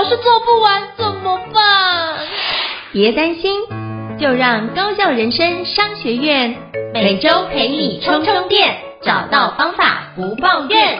老是做不完，怎么办？别担心，就让高校人生商学院每周陪你充充电，找到方法不抱怨。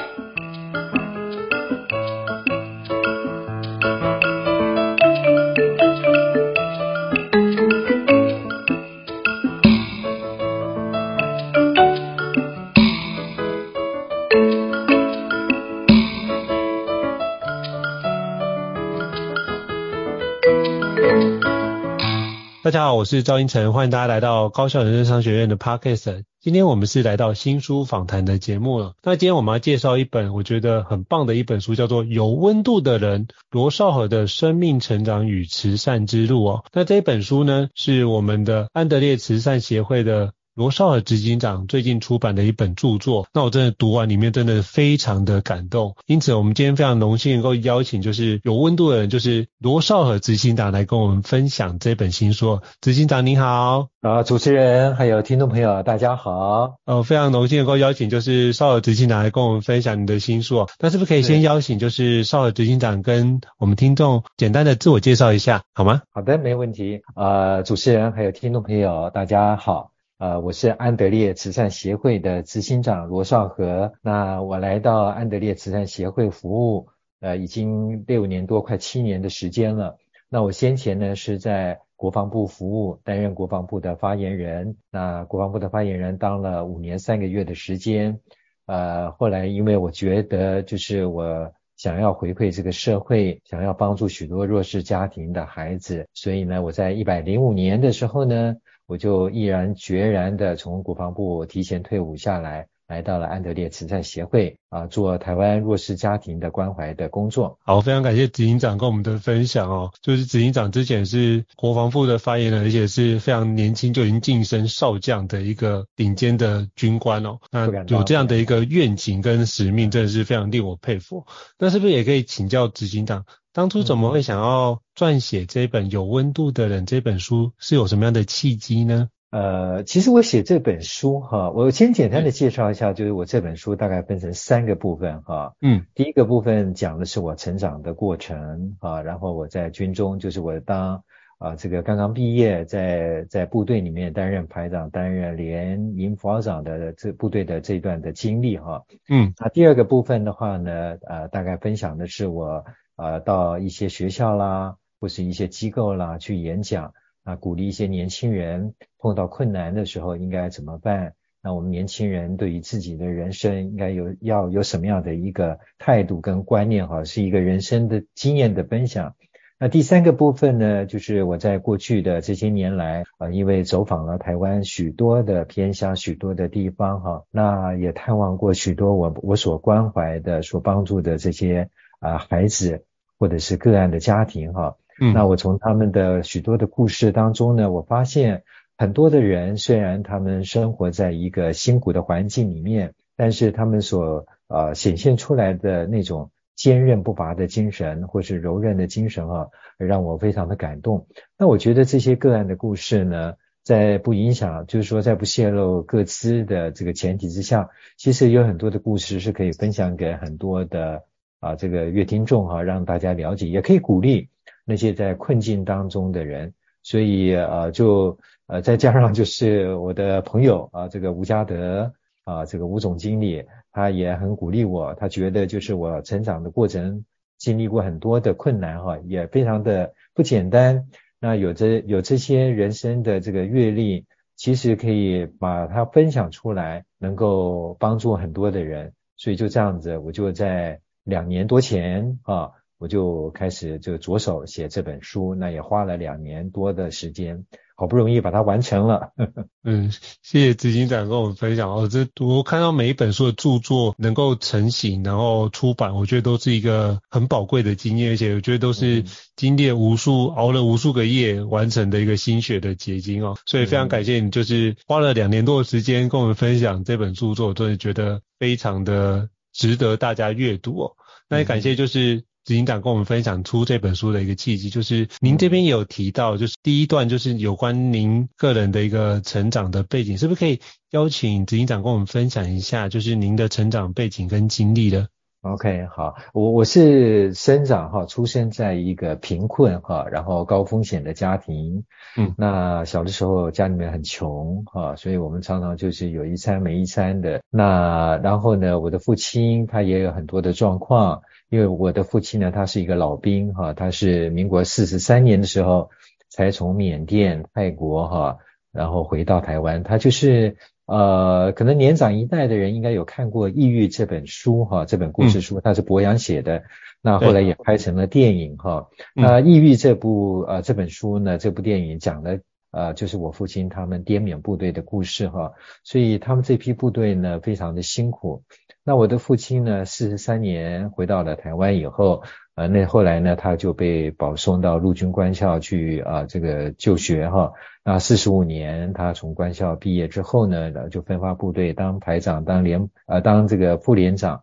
大家好，我是赵英成，欢迎大家来到高校人生商学院的 Podcast。今天我们是来到新书访谈的节目了。那今天我们要介绍一本我觉得很棒的一本书，叫做《有温度的人：罗少和的生命成长与慈善之路》哦。那这本书呢，是我们的安德烈慈善协会的。罗绍尔执行长最近出版的一本著作，那我真的读完里面真的非常的感动，因此我们今天非常荣幸能够邀请就是有温度的人，就是罗绍尔执行长来跟我们分享这本新书。执行长您好，啊，主持人还有听众朋友大家好，呃，非常荣幸能够邀请就是绍尔执行长来跟我们分享你的新书。那是不是可以先邀请就是绍尔执行长跟我们听众简单的自我介绍一下，好吗？好的，没问题。呃，主持人还有听众朋友大家好。呃，我是安德烈慈善协会的执行长罗绍和。那我来到安德烈慈善协会服务，呃，已经六年多，快七年的时间了。那我先前呢是在国防部服务，担任国防部的发言人。那国防部的发言人当了五年三个月的时间。呃，后来因为我觉得就是我想要回馈这个社会，想要帮助许多弱势家庭的孩子，所以呢，我在一百零五年的时候呢。我就毅然决然的从国防部提前退伍下来，来到了安德烈慈善协会啊，做台湾弱势家庭的关怀的工作。好，非常感谢执行长跟我们的分享哦。就是执行长之前是国防部的发言人，而且是非常年轻就已经晋升少将的一个顶尖的军官哦。那有这样的一个愿景跟使命，真的是非常令我佩服。那是不是也可以请教执行长？当初怎么会想要撰写这本有温度的人这本书，是有什么样的契机呢？呃，其实我写这本书哈，我先简单的介绍一下，就是我这本书大概分成三个部分哈。嗯，第一个部分讲的是我成长的过程啊，然后我在军中，就是我当啊这个刚刚毕业，在在部队里面担任排长，担任连营副长的这部队的这段的经历哈。嗯，那第二个部分的话呢，呃，大概分享的是我。呃，到一些学校啦，或是一些机构啦去演讲，啊，鼓励一些年轻人碰到困难的时候应该怎么办？那我们年轻人对于自己的人生应该有要有什么样的一个态度跟观念？哈，是一个人生的经验的分享。那第三个部分呢，就是我在过去的这些年来，啊，因为走访了台湾许多的偏乡、许多的地方，哈，那也探望过许多我我所关怀的、所帮助的这些啊孩子。或者是个案的家庭哈，嗯，那我从他们的许多的故事当中呢，我发现很多的人虽然他们生活在一个辛苦的环境里面，但是他们所呃显现出来的那种坚韧不拔的精神，或是柔韧的精神啊，让我非常的感动。那我觉得这些个案的故事呢，在不影响，就是说在不泄露各自的这个前提之下，其实有很多的故事是可以分享给很多的。啊，这个阅听众哈，让大家了解，也可以鼓励那些在困境当中的人。所以呃，就呃再加上就是我的朋友啊，这个吴家德啊，这个吴总经理，他也很鼓励我，他觉得就是我成长的过程经历过很多的困难哈，也非常的不简单。那有着有这些人生的这个阅历，其实可以把它分享出来，能够帮助很多的人。所以就这样子，我就在。两年多前啊，我就开始就着手写这本书，那也花了两年多的时间。好不容易把它完成了。嗯，谢谢执行长跟我们分享哦。这我看到每一本书的著作能够成型，然后出版，我觉得都是一个很宝贵的经验，而且我觉得都是经历了无数、熬了无数个夜完成的一个心血的结晶哦。所以非常感谢你，就是花了两年多的时间跟我们分享这本著作，我真的觉得非常的值得大家阅读哦。那也感谢就是。执行长跟我们分享出这本书的一个契机，就是您这边也有提到，就是第一段就是有关您个人的一个成长的背景，是不是可以邀请执行长跟我们分享一下，就是您的成长背景跟经历的？OK，好，我我是生长哈，出生在一个贫困哈，然后高风险的家庭，嗯，那小的时候家里面很穷哈，所以我们常常就是有一餐没一餐的，那然后呢，我的父亲他也有很多的状况。因为我的父亲呢，他是一个老兵哈，他是民国四十三年的时候才从缅甸、泰国哈，然后回到台湾。他就是呃，可能年长一代的人应该有看过《抑郁》这本书哈，这本故事书，它是博洋写的，那后来也拍成了电影哈。那《抑郁》这部呃这本书呢，这部电影讲的呃就是我父亲他们滇缅部队的故事哈，所以他们这批部队呢非常的辛苦。那我的父亲呢，四十三年回到了台湾以后，呃，那后来呢，他就被保送到陆军官校去啊，这个就学哈。那四十五年，他从官校毕业之后呢，就分发部队当排长，当连呃当这个副连长。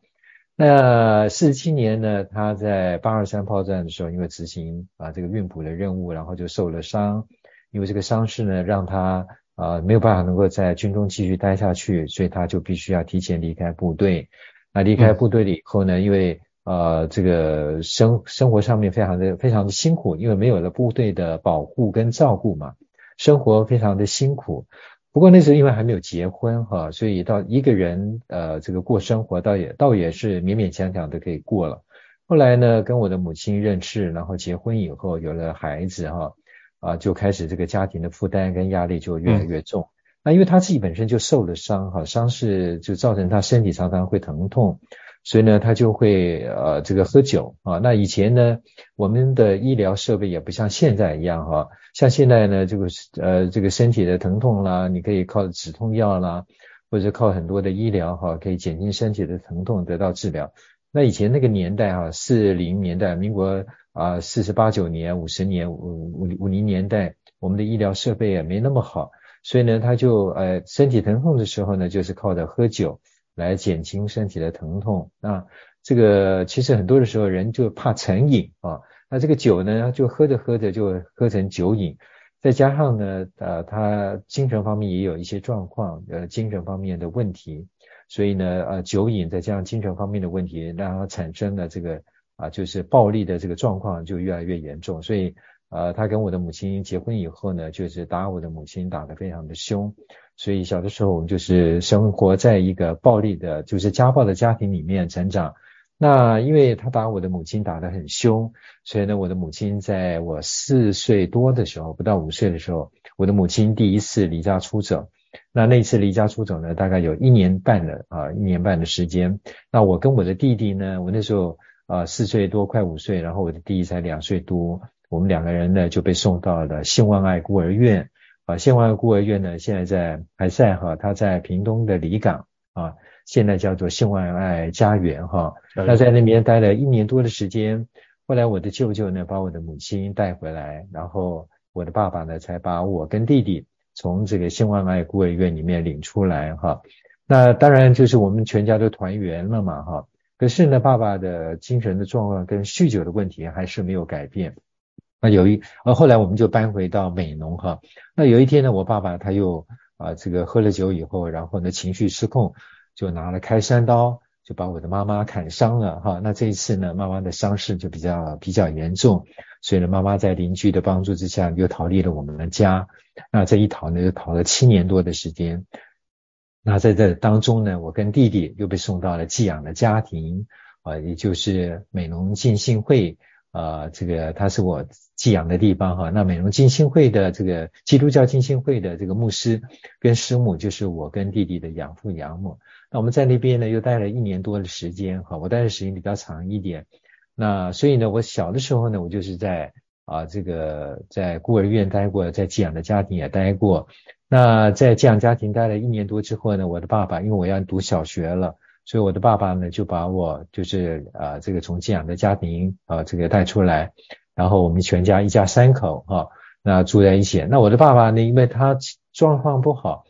那四十七年呢，他在八二三炮战的时候，因为执行啊这个运补的任务，然后就受了伤，因为这个伤势呢，让他。啊、呃，没有办法能够在军中继续待下去，所以他就必须要提前离开部队。那离开部队了以后呢，因为呃这个生生活上面非常的非常的辛苦，因为没有了部队的保护跟照顾嘛，生活非常的辛苦。不过那时候因为还没有结婚哈，所以到一个人呃这个过生活倒也倒也是勉勉强强的可以过了。后来呢，跟我的母亲认识，然后结婚以后有了孩子哈。啊，就开始这个家庭的负担跟压力就越来越重。嗯、那因为他自己本身就受了伤，哈，伤势就造成他身体常常会疼痛，所以呢，他就会呃这个喝酒啊。那以前呢，我们的医疗设备也不像现在一样哈，像现在呢，这个呃这个身体的疼痛啦，你可以靠止痛药啦，或者靠很多的医疗哈，可以减轻身体的疼痛得到治疗。那以前那个年代哈，四零年代，民国。啊，四十八九年、五十年、五五五零年代，我们的医疗设备也没那么好，所以呢，他就呃身体疼痛的时候呢，就是靠着喝酒来减轻身体的疼痛。那这个其实很多的时候人就怕成瘾啊，那这个酒呢，就喝着喝着就喝成酒瘾，再加上呢，呃，他精神方面也有一些状况，呃，精神方面的问题，所以呢，呃，酒瘾再加上精神方面的问题，让他产生了这个。啊，就是暴力的这个状况就越来越严重，所以呃，他跟我的母亲结婚以后呢，就是打我的母亲，打得非常的凶，所以小的时候我们就是生活在一个暴力的，就是家暴的家庭里面成长。那因为他打我的母亲打得很凶，所以呢，我的母亲在我四岁多的时候，不到五岁的时候，我的母亲第一次离家出走。那那次离家出走呢，大概有一年半的啊，一年半的时间。那我跟我的弟弟呢，我那时候。啊，四岁多，快五岁，然后我的弟弟才两岁多，我们两个人呢就被送到了献万爱孤儿院。啊，献万爱孤儿院呢，现在在还在哈，他在屏东的里港啊，现在叫做献万爱家园哈。那在那边待了一年多的时间，后来我的舅舅呢把我的母亲带回来，然后我的爸爸呢才把我跟弟弟从这个献万爱孤儿院里面领出来哈。那当然就是我们全家都团圆了嘛哈。可是呢，爸爸的精神的状况跟酗酒的问题还是没有改变。那有一，呃，后来我们就搬回到美浓哈。那有一天呢，我爸爸他又啊，这个喝了酒以后，然后呢情绪失控，就拿了开山刀，就把我的妈妈砍伤了哈。那这一次呢，妈妈的伤势就比较比较严重，所以呢，妈妈在邻居的帮助之下，又逃离了我们的家。那这一逃呢，就逃了七年多的时间。那在这当中呢，我跟弟弟又被送到了寄养的家庭，啊，也就是美浓浸信会，啊，这个他是我寄养的地方哈。那美浓浸信会的这个基督教浸信会的这个牧师跟师母，就是我跟弟弟的养父养母。那我们在那边呢，又待了一年多的时间哈，我待的时间比较长一点。那所以呢，我小的时候呢，我就是在啊，这个在孤儿院待过，在寄养的家庭也待过。那在寄养家庭待了一年多之后呢，我的爸爸因为我要读小学了，所以我的爸爸呢就把我就是啊这个从寄养的家庭啊这个带出来，然后我们全家一家三口哈、那住在一起。那我的爸爸呢，因为他状况不好，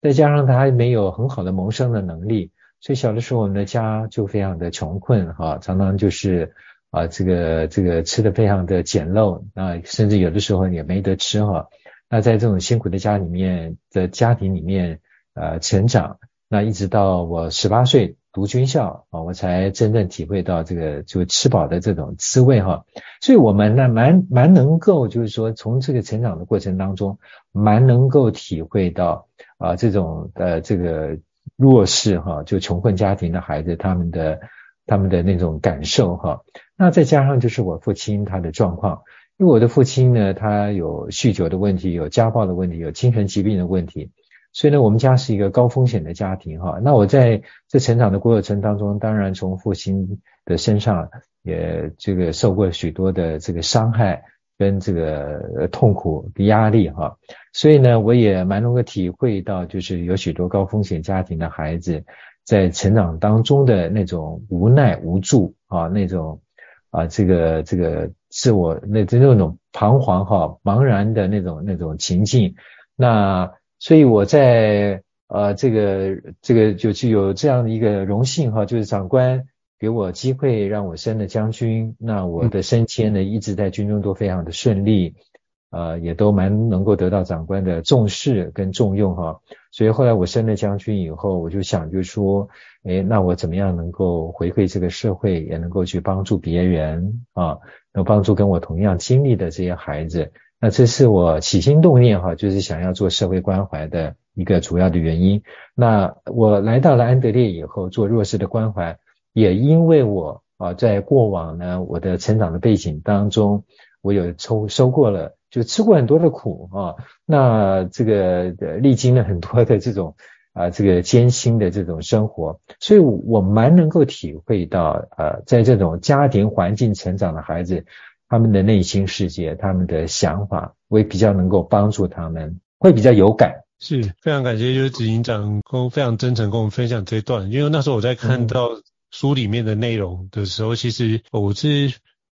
再加上他没有很好的谋生的能力，所以小的时候我们的家就非常的穷困哈、常常就是。啊，这个这个吃的非常的简陋，啊，甚至有的时候也没得吃哈。那在这种辛苦的家里面的家庭里面，呃，成长，那一直到我十八岁读军校啊，我才真正体会到这个就吃饱的这种滋味哈。所以我们呢，蛮蛮能够就是说，从这个成长的过程当中，蛮能够体会到啊，这种呃这个弱势哈，就穷困家庭的孩子他们的。他们的那种感受哈，那再加上就是我父亲他的状况，因为我的父亲呢，他有酗酒的问题，有家暴的问题，有精神疾病的问题，所以呢，我们家是一个高风险的家庭哈。那我在这成长的过程当中，当然从父亲的身上也这个受过许多的这个伤害跟这个痛苦的压力哈，所以呢，我也蛮能够体会到，就是有许多高风险家庭的孩子。在成长当中的那种无奈无助啊，那种啊，这个这个自我那那那种彷徨哈、茫然的那种那种情境。那所以我在呃这个这个就具有这样的一个荣幸哈，就是长官给我机会让我升了将军，那我的升迁呢一直在军中都非常的顺利。呃，也都蛮能够得到长官的重视跟重用哈，所以后来我升了将军以后，我就想就说，诶，那我怎么样能够回馈这个社会，也能够去帮助别人啊，能帮助跟我同样经历的这些孩子，那这是我起心动念哈，就是想要做社会关怀的一个主要的原因。那我来到了安德烈以后，做弱势的关怀，也因为我啊，在过往呢，我的成长的背景当中，我有抽收过了。就吃过很多的苦啊，那这个历经了很多的这种啊，这个艰辛的这种生活，所以我蛮能够体会到，呃，在这种家庭环境成长的孩子，他们的内心世界，他们的想法，我也比较能够帮助他们，会比较有感。是非常感谢，就是执行长跟非常真诚跟我们分享这一段，因为那时候我在看到书里面的内容的时候，嗯、其实我是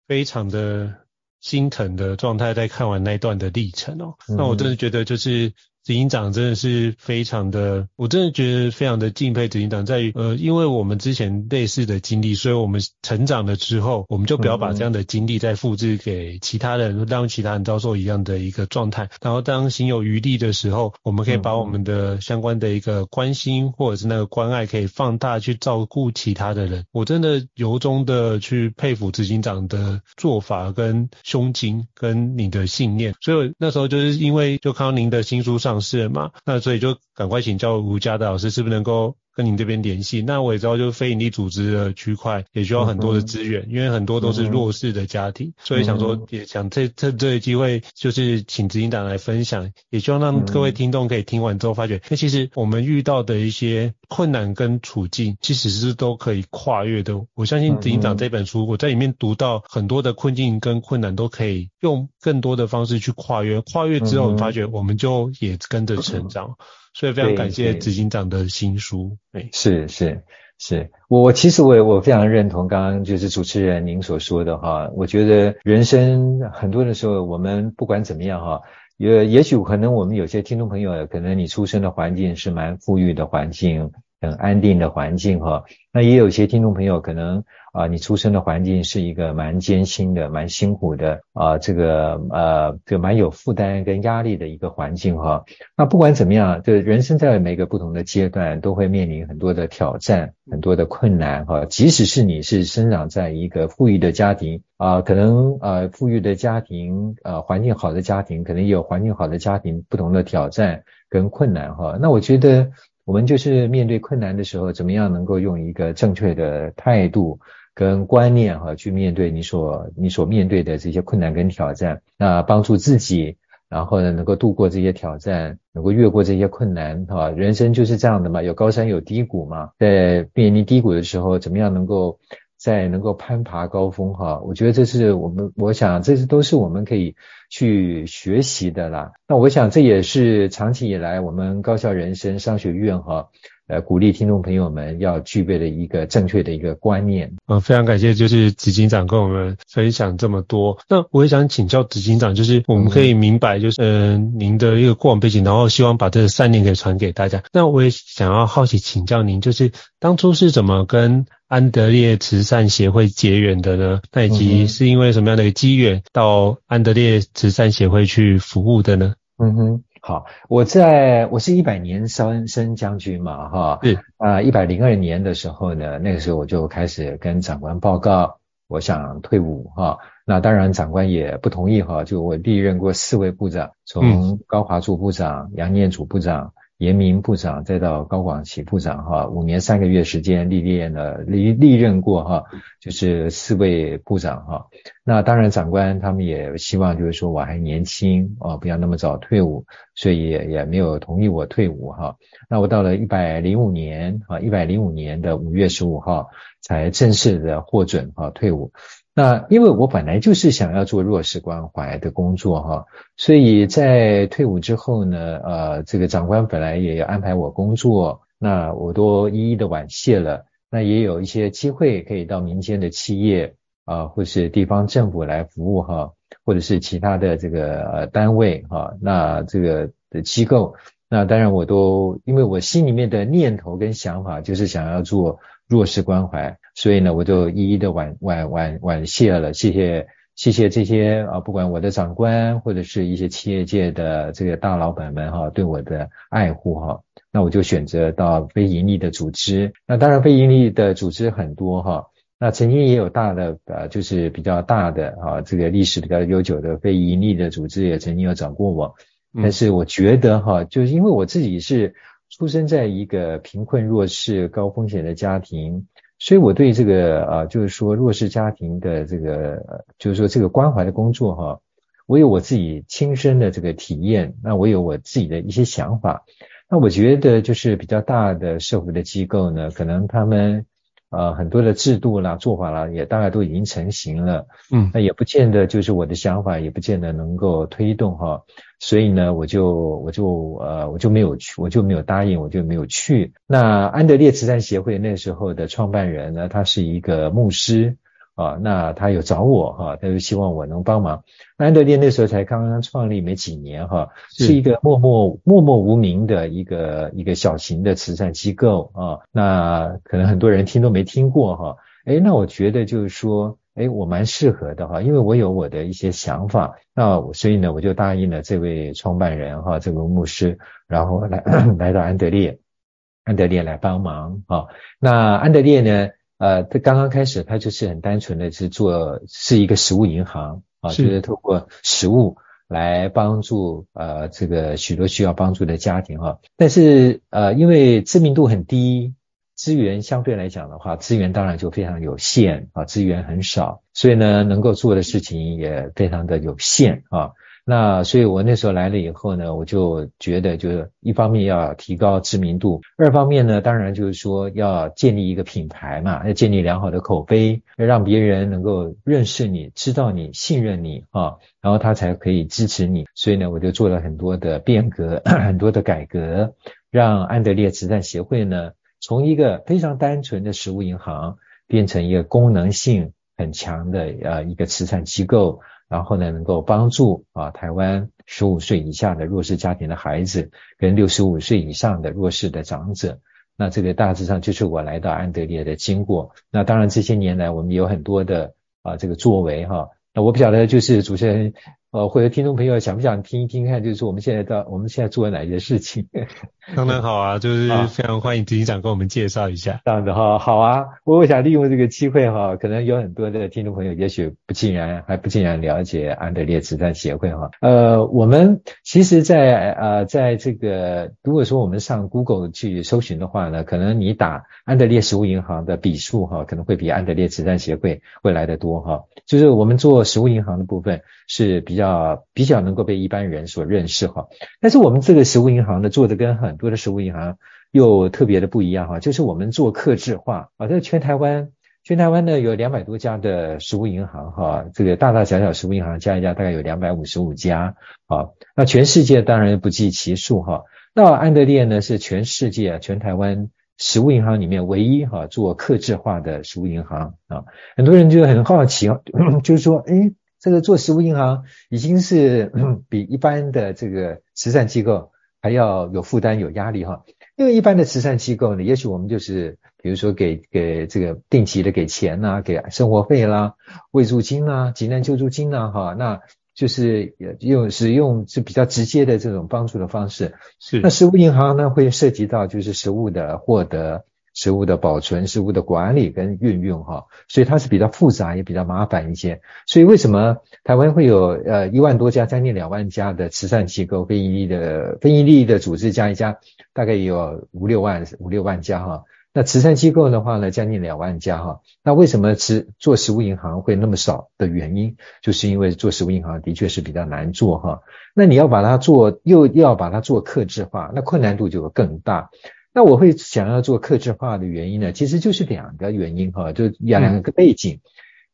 非常的。心疼的状态，在看完那一段的历程哦，那我真的觉得就是。执行长真的是非常的，我真的觉得非常的敬佩执行长，在于呃，因为我们之前类似的经历，所以我们成长了之后，我们就不要把这样的经历再复制给其他人，让其他人遭受一样的一个状态。然后当心有余力的时候，我们可以把我们的相关的一个关心或者是那个关爱可以放大去照顾其他的人。我真的由衷的去佩服执行长的做法跟胸襟跟你的信念。所以那时候就是因为就看到您的新书上。是嘛？那所以就赶快请教吴家的老师，是不是能够跟您这边联系？那我也知道，就是非营利组织的区块也需要很多的资源，嗯、因为很多都是弱势的家庭，嗯、所以想说也想趁趁这个机会，就是请执行长来分享，也希望让各位听众可以听完之后发觉，那、嗯、其实我们遇到的一些困难跟处境，其实是都可以跨越的。我相信执行长这本书，我在里面读到很多的困境跟困难，都可以用更多的方式去跨越。跨越之后，发觉我们就也跟着成长。所以非常感谢执行长的新书。对，是是是，我我其实我也我非常认同刚刚就是主持人您所说的哈，我觉得人生很多的时候，我们不管怎么样哈，也也许可能我们有些听众朋友，可能你出生的环境是蛮富裕的环境，很安定的环境哈，那也有一些听众朋友可能。啊，你出生的环境是一个蛮艰辛的、蛮辛苦的啊，这个呃，这蛮有负担跟压力的一个环境哈。那不管怎么样，这人生在每个不同的阶段都会面临很多的挑战、很多的困难哈。即使是你是生长在一个富裕的家庭啊，可能呃富裕的家庭呃环境好的家庭，可能也有环境好的家庭不同的挑战跟困难哈。那我觉得我们就是面对困难的时候，怎么样能够用一个正确的态度。跟观念哈，去面对你所你所面对的这些困难跟挑战，那帮助自己，然后呢，能够度过这些挑战，能够越过这些困难哈。人生就是这样的嘛，有高山有低谷嘛，在面临低谷的时候，怎么样能够在能够攀爬高峰哈，我觉得这是我们，我想这是都是我们可以去学习的啦。那我想这也是长期以来我们高校人生商学院哈。呃，鼓励听众朋友们要具备的一个正确的一个观念。嗯，非常感谢，就是执行长跟我们分享这么多。那我也想请教执行长，就是我们可以明白，就是嗯、呃，您的一个过往背景，然后希望把这个三年给传给大家。那我也想要好奇请教您，就是当初是怎么跟安德烈慈善协会结缘的呢？那以及是因为什么样的一个机缘到安德烈慈善协会去服务的呢？嗯哼。好，我在我是一百年生生将军嘛，哈，对啊，一百零二年的时候呢，那个时候我就开始跟长官报告，我想退伍哈，那当然长官也不同意哈，就我历任过四位部长，从高华柱部长、杨念祖部长。严明部长，再到高广奇部长，哈，五年三个月时间历练了历历任过哈，就是四位部长哈。那当然长官他们也希望就是说我还年轻啊，不要那么早退伍，所以也也没有同意我退伍哈。那我到了一百零五年啊，一百零五年的五月十五号才正式的获准哈退伍。那因为我本来就是想要做弱势关怀的工作哈，所以在退伍之后呢，呃，这个长官本来也要安排我工作，那我都一一的婉谢了。那也有一些机会可以到民间的企业啊、或是地方政府来服务哈，或者是其他的这个单位哈，那这个的机构，那当然我都因为我心里面的念头跟想法就是想要做弱势关怀。所以呢，我就一一的婉婉婉婉谢了，谢谢谢谢这些啊，不管我的长官或者是一些企业界的这个大老板们哈，对我的爱护哈，那我就选择到非盈利的组织。那当然非盈利的组织很多哈，那曾经也有大的呃，就是比较大的啊，这个历史比较悠久的非盈利的组织也曾经有找过我，但是我觉得哈，就是因为我自己是出生在一个贫困弱势高风险的家庭。所以我对这个啊，就是说弱势家庭的这个，就是说这个关怀的工作哈，我有我自己亲身的这个体验，那我有我自己的一些想法。那我觉得就是比较大的社会的机构呢，可能他们。呃，很多的制度啦、做法啦，也大概都已经成型了。嗯，那也不见得就是我的想法，也不见得能够推动哈。所以呢，我就我就呃我就没有去，我就没有答应，我就没有去。那安德烈慈善协会那时候的创办人呢，他是一个牧师。啊，那他有找我哈，他就希望我能帮忙。安德烈那时候才刚刚创立没几年哈，是一个默默默默无名的一个一个小型的慈善机构啊。那可能很多人听都没听过哈。诶，那我觉得就是说，哎，我蛮适合的哈，因为我有我的一些想法。那所以呢，我就答应了这位创办人哈，这位牧师，然后来 来到安德烈，安德烈来帮忙啊。那安德烈呢？呃，他刚刚开始，他就是很单纯的是做是一个食物银行啊，就是透过食物来帮助呃这个许多需要帮助的家庭哈。但是呃，因为知名度很低，资源相对来讲的话，资源当然就非常有限啊，资源很少，所以呢，能够做的事情也非常的有限啊。那所以，我那时候来了以后呢，我就觉得，就是一方面要提高知名度，二方面呢，当然就是说要建立一个品牌嘛，要建立良好的口碑，要让别人能够认识你、知道你、信任你啊，然后他才可以支持你。所以呢，我就做了很多的变革，很多的改革，让安德烈慈善协会呢，从一个非常单纯的食物银行，变成一个功能性很强的呃一个慈善机构。然后呢，能够帮助啊台湾十五岁以下的弱势家庭的孩子，跟六十五岁以上的弱势的长者。那这个大致上就是我来到安德烈的经过。那当然这些年来，我们有很多的啊这个作为哈。那我不晓得就是主持人。呃，或者听众朋友想不想听一听看，就是我们现在到我们现在做了哪些事情？当然好啊，就是非常欢迎执行长跟我们介绍一下。这样子哈，好啊，我我想利用这个机会哈，可能有很多的听众朋友也许不尽然还不尽然了解安德烈慈善协会哈。呃，我们其实在呃在这个如果说我们上 Google 去搜寻的话呢，可能你打安德烈食物银行的笔数哈，可能会比安德烈慈善协会会来的多哈。就是我们做食物银行的部分是比较。比较能够被一般人所认识哈，但是我们这个食物银行呢，做的跟很多的食物银行又特别的不一样哈，就是我们做客制化啊，在全台湾全台湾呢有两百多家的食物银行哈，这个大大小小食物银行加一加大概有两百五十五家啊。那全世界当然不计其数哈。那安德烈呢是全世界全台湾食物银行里面唯一哈做客制化的食物银行啊。很多人就很好奇，就是说诶这个做实物银行已经是比一般的这个慈善机构还要有负担有压力哈。因为一般的慈善机构呢，也许我们就是比如说给给这个定期的给钱呐、啊，给生活费啦、慰助金啦、急难救助金呐，哈，那就是用使用是比较直接的这种帮助的方式。是。那实物银行呢，会涉及到就是实物的获得。食物的保存、食物的管理跟运用，哈，所以它是比较复杂，也比较麻烦一些。所以为什么台湾会有呃一万多家、将近两万家的慈善机构、非营利的非营利的组织加一加，大概也有五六万五六万家哈。那慈善机构的话呢，将近两万家哈。那为什么吃做食物银行会那么少的原因，就是因为做食物银行的确是比较难做哈。那你要把它做，又要把它做客制化，那困难度就更大。那我会想要做克制化的原因呢，其实就是两个原因哈，就两个背景。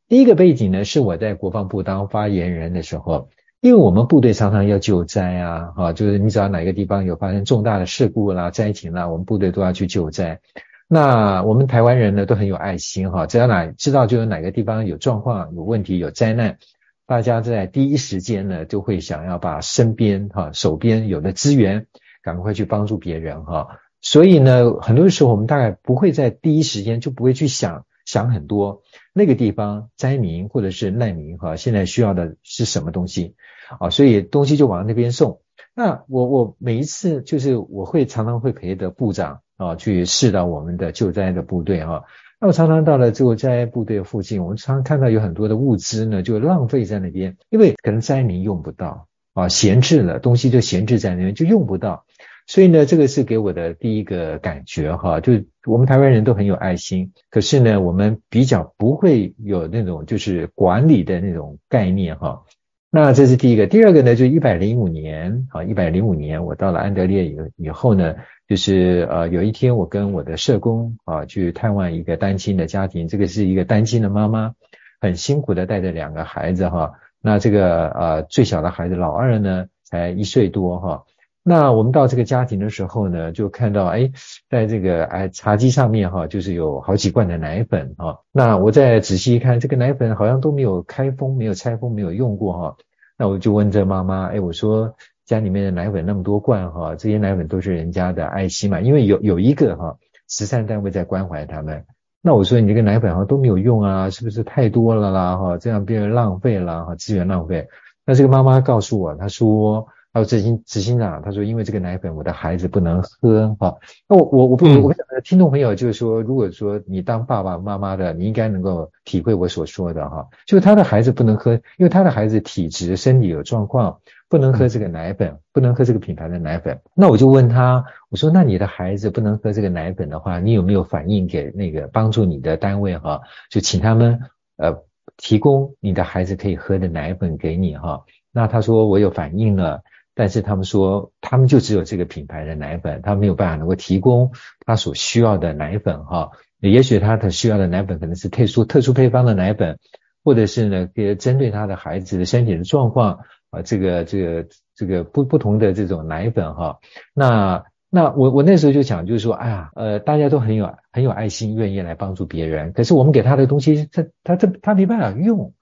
第一个背景呢，是我在国防部当发言人的时候，因为我们部队常常要救灾啊，哈，就是你只要哪个地方有发生重大的事故啦、灾情啦，我们部队都要去救灾。那我们台湾人呢都很有爱心哈，只要哪知道就有哪个地方有状况、有问题、有灾难，大家在第一时间呢就会想要把身边哈、手边有的资源赶快去帮助别人哈。所以呢，很多时候我们大概不会在第一时间就不会去想想很多那个地方灾民或者是难民哈，现在需要的是什么东西啊？所以东西就往那边送。那我我每一次就是我会常常会陪着部长啊去视导我们的救灾的部队哈。那我常常到了救灾部队附近，我们常常看到有很多的物资呢就浪费在那边，因为可能灾民用不到啊，闲置了东西就闲置在那边就用不到。所以呢，这个是给我的第一个感觉哈，就我们台湾人都很有爱心，可是呢，我们比较不会有那种就是管理的那种概念哈。那这是第一个，第二个呢，就一百零五年啊，一百零五年我到了安德烈以以后呢，就是呃有一天我跟我的社工啊去探望一个单亲的家庭，这个是一个单亲的妈妈，很辛苦的带着两个孩子哈。那这个呃最小的孩子老二呢才一岁多哈。那我们到这个家庭的时候呢，就看到哎，在这个哎茶几上面哈，就是有好几罐的奶粉哈。那我再仔细一看，这个奶粉好像都没有开封、没有拆封、没有用过哈。那我就问这妈妈，哎，我说家里面的奶粉那么多罐哈，这些奶粉都是人家的爱心嘛，因为有有一个哈慈善单位在关怀他们。那我说你这个奶粉好像都没有用啊，是不是太多了啦哈？这样变成浪费了哈，资源浪费。那这个妈妈告诉我，她说。还有执行执行长，他说因为这个奶粉我的孩子不能喝哈。那我我我不我想听众朋友就是说，如果说你当爸爸妈妈的，你应该能够体会我所说的哈，就是他的孩子不能喝，因为他的孩子体质身体有状况，不能喝这个奶粉，不能喝这个品牌的奶粉。那我就问他，我说那你的孩子不能喝这个奶粉的话，你有没有反映给那个帮助你的单位哈，就请他们呃提供你的孩子可以喝的奶粉给你哈。那他说我有反映了。但是他们说，他们就只有这个品牌的奶粉，他没有办法能够提供他所需要的奶粉哈。也许他的需要的奶粉可能是特殊特殊配方的奶粉，或者是呢，给针对他的孩子的身体的状况啊，这个这个这个不不同的这种奶粉哈。那那我我那时候就讲，就是说，哎呀，呃，大家都很有很有爱心，愿意来帮助别人，可是我们给他的东西，他他他他没办法用。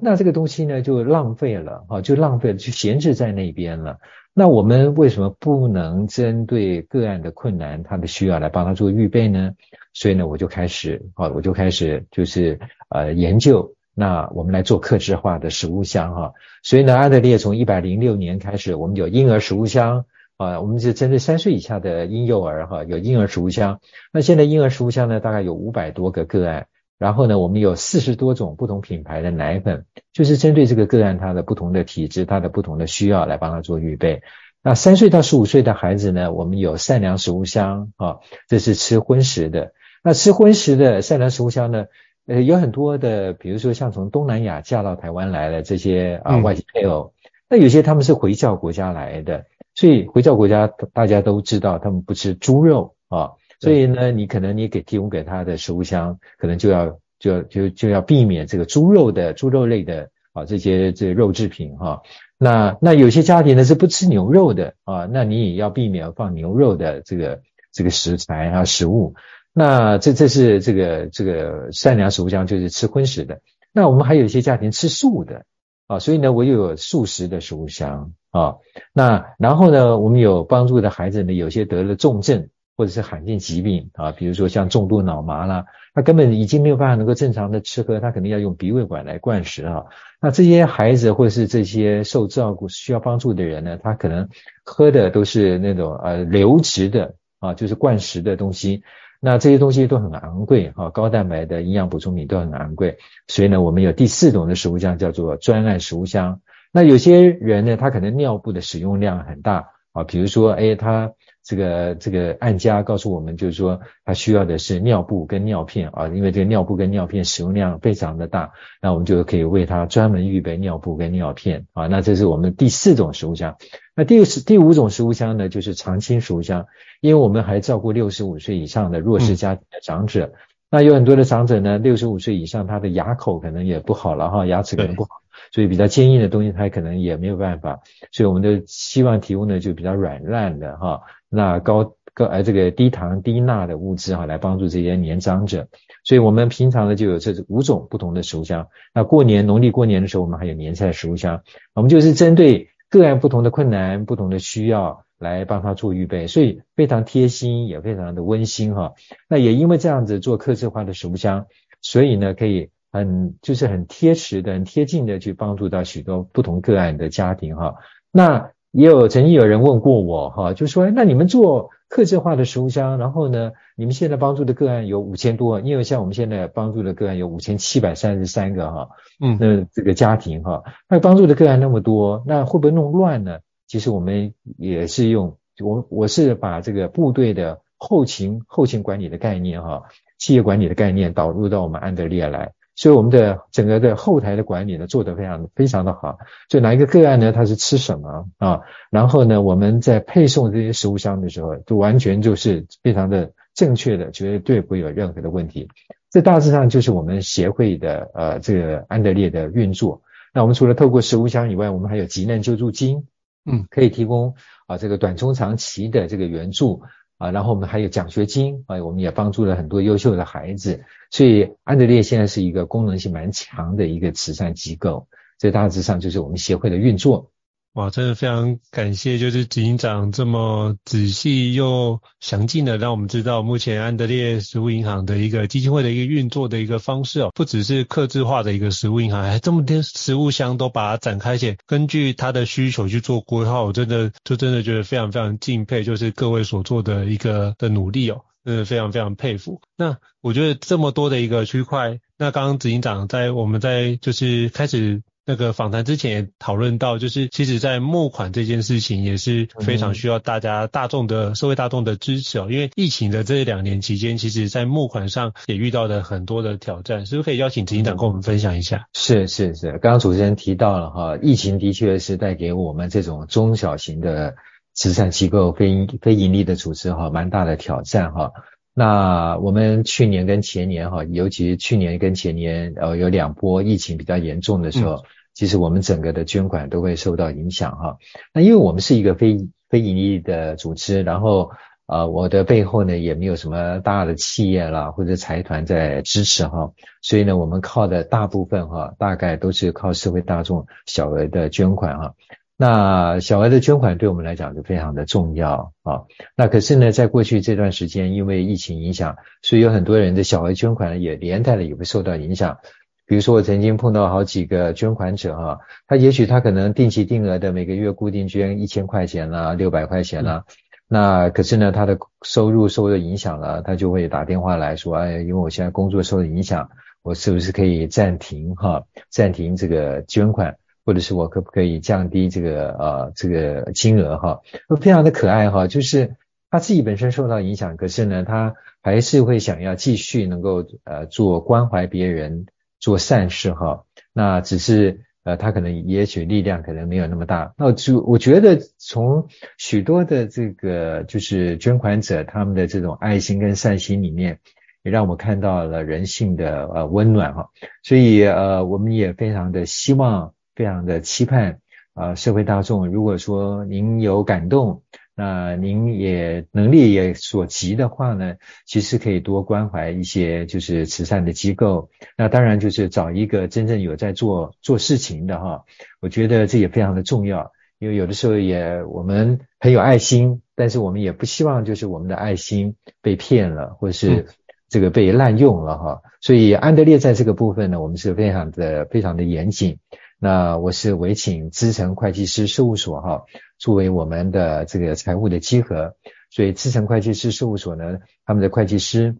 那这个东西呢，就浪费了，哈，就浪费了，就闲置在那边了。那我们为什么不能针对个案的困难，他的需要来帮他做预备呢？所以呢，我就开始，啊，我就开始就是呃研究，那我们来做客制化的食物箱，哈。所以呢，安德烈从一百零六年开始，我们有婴儿食物箱，啊，我们是针对三岁以下的婴幼儿，哈，有婴儿食物箱。那现在婴儿食物箱呢，大概有五百多个个案。然后呢，我们有四十多种不同品牌的奶粉，就是针对这个个案他的不同的体质、他的不同的需要来帮他做预备。那三岁到十五岁的孩子呢，我们有善良食物箱啊，这是吃荤食的。那吃荤食的善良食物箱呢，呃，有很多的，比如说像从东南亚嫁到台湾来的这些啊外籍配偶，嗯、那有些他们是回教国家来的，所以回教国家大家都知道，他们不吃猪肉啊。所以呢，你可能你给提供给他的食物箱，可能就要就就就要避免这个猪肉的猪肉类的啊这些这个肉制品哈。那那有些家庭呢是不吃牛肉的啊，那你也要避免放牛肉的这个这个食材啊食物。那这这是这个这个善良食物箱就是吃荤食的。那我们还有一些家庭吃素的啊，所以呢我又有素食的食物箱啊。那然后呢，我们有帮助的孩子呢，有些得了重症。或者是罕见疾病啊，比如说像重度脑麻啦，他根本已经没有办法能够正常的吃喝，他肯定要用鼻胃管来灌食啊。那这些孩子或者是这些受照顾需要帮助的人呢，他可能喝的都是那种呃流质的啊，就是灌食的东西。那这些东西都很昂贵啊，高蛋白的营养补充品都很昂贵。所以呢，我们有第四种的食物箱叫做专案食物箱。那有些人呢，他可能尿布的使用量很大啊，比如说哎他。这个这个案家告诉我们，就是说他需要的是尿布跟尿片啊，因为这个尿布跟尿片使用量非常的大，那我们就可以为他专门预备尿布跟尿片啊。那这是我们第四种食物箱。那第四第五种食物箱呢，就是长青食物箱，因为我们还照顾六十五岁以上的弱势家庭的长者。嗯、那有很多的长者呢，六十五岁以上，他的牙口可能也不好了哈，牙齿可能不好。所以比较坚硬的东西，它可能也没有办法，所以我们都希望提供的就比较软烂的哈，那高高呃这个低糖低钠的物质哈，来帮助这些年长者。所以我们平常呢就有这五种不同的食物箱。那过年农历过年的时候，我们还有年菜食物箱，我们就是针对个案不同的困难、不同的需要来帮他做预备，所以非常贴心，也非常的温馨哈。那也因为这样子做客制化的食物箱，所以呢可以。很就是很贴实的、很贴近的去帮助到许多不同个案的家庭哈。那也有曾经有人问过我哈，就说那你们做客制化的食物箱，然后呢，你们现在帮助的个案有五千多，因为像我们现在帮助的个案有五千七百三十三个哈，嗯，那这个家庭哈，那帮助的个案那么多，那会不会弄乱呢？其实我们也是用我我是把这个部队的后勤后勤管理的概念哈，企业管理的概念导入到我们安德烈来。所以我们的整个的后台的管理呢，做得非常非常的好。就哪一个个案呢，他是吃什么啊？然后呢，我们在配送这些食物箱的时候，就完全就是非常的正确的，绝对不会有任何的问题。这大致上就是我们协会的呃这个安德烈的运作。那我们除了透过食物箱以外，我们还有急难救助金，嗯，可以提供啊这个短中长期的这个援助。啊，然后我们还有奖学金啊，我们也帮助了很多优秀的孩子，所以安德烈现在是一个功能性蛮强的一个慈善机构，这大致上就是我们协会的运作。哇，真的非常感谢，就是执行长这么仔细又详尽的让我们知道目前安德烈食物银行的一个基金会的一个运作的一个方式哦，不只是客制化的一个食物银行，还这么多食物箱都把它展开且根据他的需求去做规划，我真的就真的觉得非常非常敬佩，就是各位所做的一个的努力哦，真的非常非常佩服。那我觉得这么多的一个区块，那刚刚执行长在我们在就是开始。那个访谈之前也讨论到，就是其实在募款这件事情也是非常需要大家大众的社会大众的支持哦，因为疫情的这两年期间，其实在募款上也遇到了很多的挑战，是不是可以邀请执行长跟我们分享一下？是是是，刚刚主持人提到了哈，疫情的确是带给我们这种中小型的慈善机构、非非盈利的组织哈，蛮大的挑战哈。那我们去年跟前年哈，尤其去年跟前年呃有两波疫情比较严重的时候。嗯其实我们整个的捐款都会受到影响哈。那因为我们是一个非非盈利的组织，然后呃我的背后呢也没有什么大的企业啦或者财团在支持哈，所以呢我们靠的大部分哈大概都是靠社会大众小额的捐款哈。那小额的捐款对我们来讲就非常的重要啊。那可是呢在过去这段时间因为疫情影响，所以有很多人的小额捐款也连带的也会受到影响。比如说，我曾经碰到好几个捐款者哈，他也许他可能定期定额的每个月固定捐一千块钱啦，六百块钱啦，那可是呢，他的收入受到影响了，他就会打电话来说，哎，因为我现在工作受到影响，我是不是可以暂停哈，暂停这个捐款，或者是我可不可以降低这个呃这个金额哈？非常的可爱哈，就是他自己本身受到影响，可是呢，他还是会想要继续能够呃做关怀别人。做善事哈，那只是呃，他可能也许力量可能没有那么大。那就我觉得从许多的这个就是捐款者他们的这种爱心跟善心里面，也让我看到了人性的呃温暖哈。所以呃，我们也非常的希望，非常的期盼啊、呃，社会大众如果说您有感动。那您也能力也所及的话呢，其实可以多关怀一些就是慈善的机构。那当然就是找一个真正有在做做事情的哈，我觉得这也非常的重要。因为有的时候也我们很有爱心，但是我们也不希望就是我们的爱心被骗了，或者是这个被滥用了哈。所以安德烈在这个部分呢，我们是非常的非常的严谨。那我是委请资诚会计师事务所哈。作为我们的这个财务的稽核，所以资诚会计师事务所呢，他们的会计师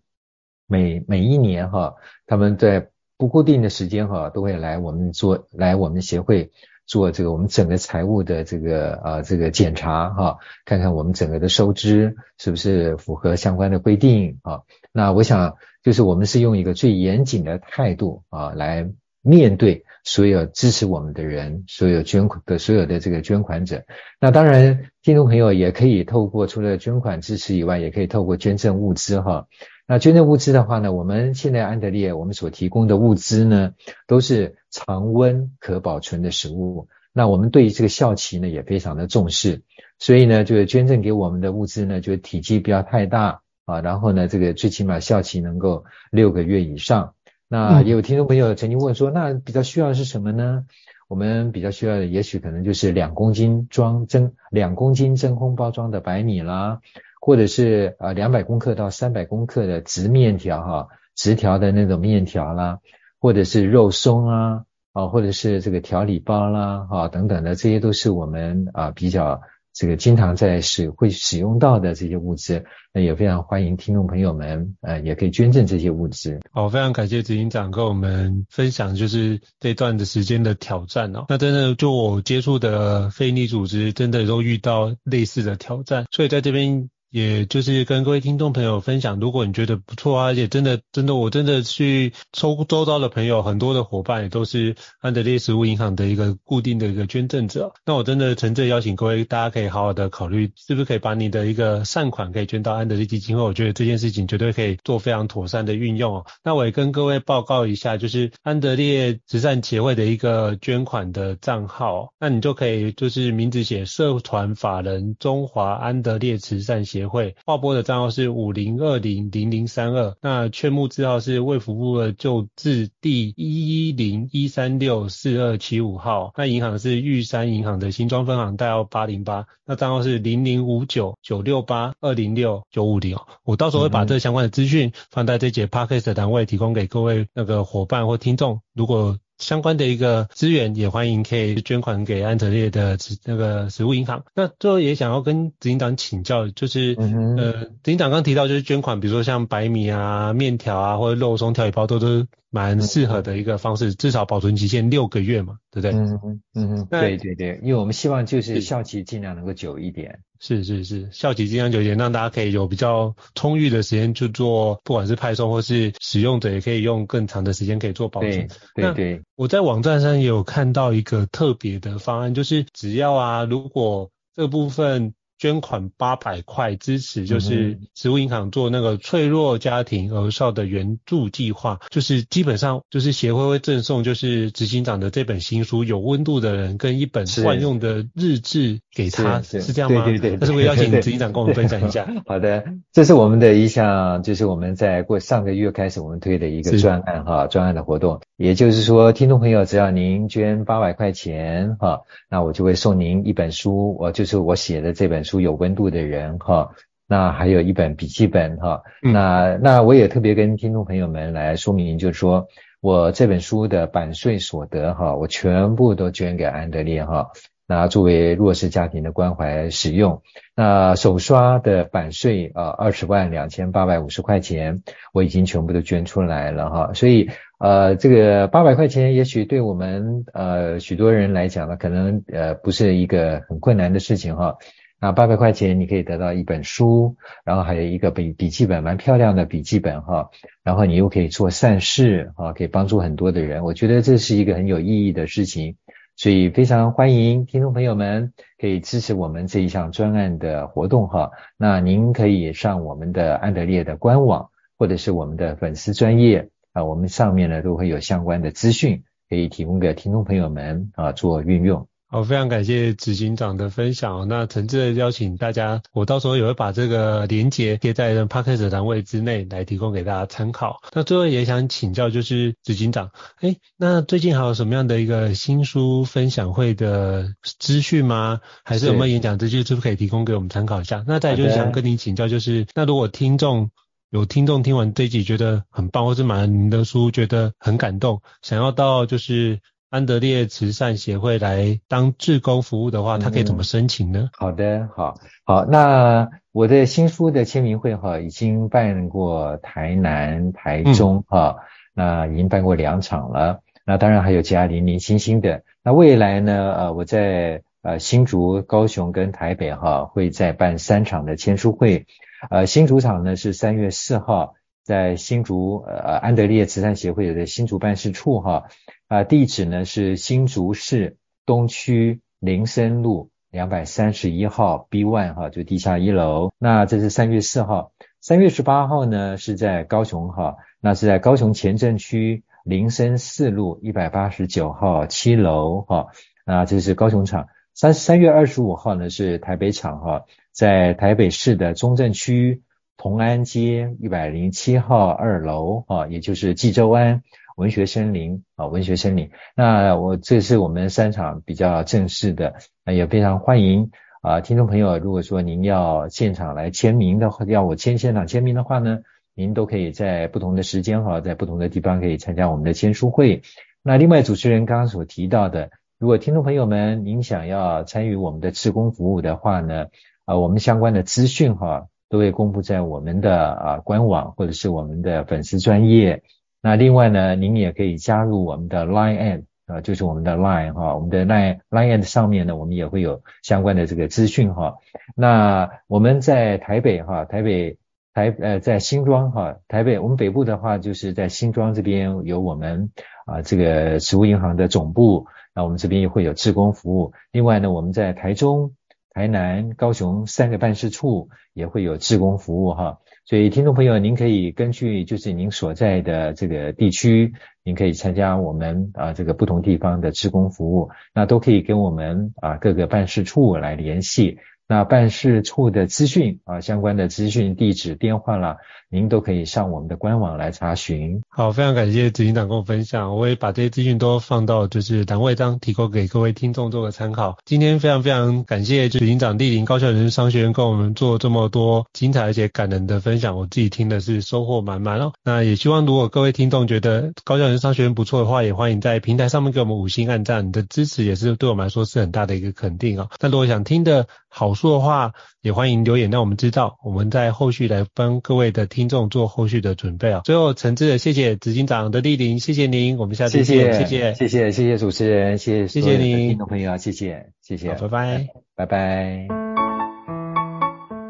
每每一年哈，他们在不固定的时间哈，都会来我们做来我们协会做这个我们整个财务的这个啊这个检查哈，看看我们整个的收支是不是符合相关的规定啊。那我想就是我们是用一个最严谨的态度啊来面对。所有支持我们的人，所有捐款的所有的这个捐款者，那当然听众朋友也可以透过除了捐款支持以外，也可以透过捐赠物资哈。那捐赠物资的话呢，我们现在安德烈我们所提供的物资呢，都是常温可保存的食物。那我们对于这个效期呢也非常的重视，所以呢，就是捐赠给我们的物资呢，就体积不要太大啊，然后呢，这个最起码效期能够六个月以上。那也有听众朋友曾经问说，那比较需要的是什么呢？我们比较需要的，也许可能就是两公斤装真两公斤真空包装的白米啦，或者是呃两百公克到三百公克的直面条哈，直条的那种面条啦，或者是肉松啊，啊或者是这个调理包啦，哈等等的，这些都是我们啊比较。这个经常在使会使用到的这些物资，那也非常欢迎听众朋友们，呃，也可以捐赠这些物资。好，非常感谢执行长跟我们分享，就是这段的时间的挑战哦。那真的就我接触的非利组织，真的都遇到类似的挑战，所以在这边。也就是跟各位听众朋友分享，如果你觉得不错啊，而且真的真的，我真的去周周遭的朋友，很多的伙伴也都是安德烈食物银行的一个固定的一个捐赠者。那我真的诚挚邀请各位，大家可以好好的考虑，是不是可以把你的一个善款可以捐到安德烈基金会。我觉得这件事情绝对可以做非常妥善的运用哦。那我也跟各位报告一下，就是安德烈慈善协会的一个捐款的账号，那你就可以就是名字写社团法人中华安德烈慈善协。协会划拨的账号是五零二零零零三二，那券募字号是卫福部的旧字第一一零一三六四二七五号，那银行是玉山银行的新庄分行代号八零八，那账号是零零五九九六八二零六九五零。我到时候会把这相关的资讯放在这节 podcast 的单位，提供给各位那个伙伴或听众，如果。相关的一个资源也欢迎可以捐款给安德烈的那个食物银行。那最后也想要跟执行长请教，就是、嗯、呃，执行长刚提到就是捐款，比如说像白米啊、面条啊或者肉松调理包都都蛮适合的一个方式，至少保存期限六个月嘛，对不对？嗯嗯嗯，对对对，因为我们希望就是效期尽量能够久一点。是是是，效期尽量久一点，让大家可以有比较充裕的时间去做，不管是派送或是使用者也可以用更长的时间可以做保存。对对对，我在网站上也有看到一个特别的方案，就是只要啊，如果这部分。捐款八百块支持，就是植物银行做那个脆弱家庭儿少的援助计划，就是基本上就是协会会赠送就是执行长的这本新书《有温度的人》跟一本惯用的日志给他，是，这样吗？对对对。那是不是邀请执行长跟我们分享一下？好的，这是我们的一项，就是我们在过上个月开始我们推的一个专案哈，专案的活动。也就是说，听众朋友，只要您捐八百块钱哈，那我就会送您一本书，我就是我写的这本书《有温度的人》哈，那还有一本笔记本哈，那那我也特别跟听众朋友们来说明，就是说我这本书的版税所得哈，我全部都捐给安德烈哈。那作为弱势家庭的关怀使用，那首刷的版税啊，二十万两千八百五十块钱，我已经全部都捐出来了哈。所以呃，这个八百块钱，也许对我们呃许多人来讲呢，可能呃不是一个很困难的事情哈。那八百块钱，你可以得到一本书，然后还有一个笔笔记本，蛮漂亮的笔记本哈。然后你又可以做善事啊，可以帮助很多的人，我觉得这是一个很有意义的事情。所以非常欢迎听众朋友们可以支持我们这一项专案的活动哈。那您可以上我们的安德烈的官网，或者是我们的粉丝专业啊，我们上面呢都会有相关的资讯可以提供给听众朋友们啊做运用。好，非常感谢执行长的分享。那诚挚的邀请大家，我到时候也会把这个连接贴在 Podcast 栏位之内，来提供给大家参考。那最后也想请教，就是执行长，哎，那最近还有什么样的一个新书分享会的资讯吗？还是有没有演讲资讯，是不是可以提供给我们参考一下？那再就是想跟您请教，就是那如果听众有听众听完这一集觉得很棒，或是买了您的书觉得很感动，想要到就是。安德烈慈善协会来当志工服务的话，他可以怎么申请呢？嗯、好的，好，好，那我的新书的签名会哈，已经办过台南、台中哈、嗯，那已经办过两场了。那当然还有其他零零星星的。那未来呢？呃，我在呃新竹、高雄跟台北哈，会再办三场的签书会。呃，新竹场呢是三月四号，在新竹呃安德烈慈善协会的新竹办事处哈。啊，地址呢是新竹市东区林森路两百三十一号 B one 哈，就地下一楼。那这是三月四号，三月十八号呢是在高雄哈，那是在高雄前镇区林森四路一百八十九号七楼哈。那这是高雄场。三三月二十五号呢是台北场哈，在台北市的中正区同安街一百零七号二楼啊，也就是济州湾。文学森林啊，文学森林。那我这是我们三场比较正式的，那也非常欢迎啊，听众朋友，如果说您要现场来签名的话，要我签现场签名的话呢，您都可以在不同的时间哈，在不同的地方可以参加我们的签书会。那另外主持人刚刚所提到的，如果听众朋友们您想要参与我们的志工服务的话呢，啊，我们相关的资讯哈，都会公布在我们的啊官网或者是我们的粉丝专业。那另外呢，您也可以加入我们的 Line at 啊，就是我们的 Line 哈，我们的 Line Line at 上面呢，我们也会有相关的这个资讯哈。那我们在台北哈，台北台呃在新庄哈，台北我们北部的话就是在新庄这边有我们啊这个食物银行的总部，那我们这边也会有志工服务。另外呢，我们在台中、台南、高雄三个办事处也会有志工服务哈。所以，听众朋友，您可以根据就是您所在的这个地区，您可以参加我们啊这个不同地方的志工服务，那都可以跟我们啊各个办事处来联系。那办事处的资讯啊，相关的资讯、地址、电话啦，您都可以上我们的官网来查询。好，非常感谢执行长跟我分享，我也把这些资讯都放到就是栏位上，提供给各位听众做个参考。今天非常非常感谢执行长莅临高效人生商学院跟我们做这么多精彩而且感人的分享，我自己听的是收获满满哦。那也希望如果各位听众觉得高效人生商学院不错的话，也欢迎在平台上面给我们五星按赞，你的支持也是对我们来说是很大的一个肯定哦。那如果想听的好说的话，也欢迎留言让我们知道，我们在后续来帮各位的听众做后续的准备啊。最后，诚挚的谢谢执行长的莅临，谢谢您，我们下次见，谢谢，谢谢，谢谢，谢谢主持人，谢谢，谢谢您，听众朋友，谢谢，谢谢，拜拜，拜拜。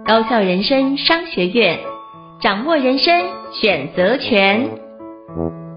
高效人生商学院，掌握人生选择权。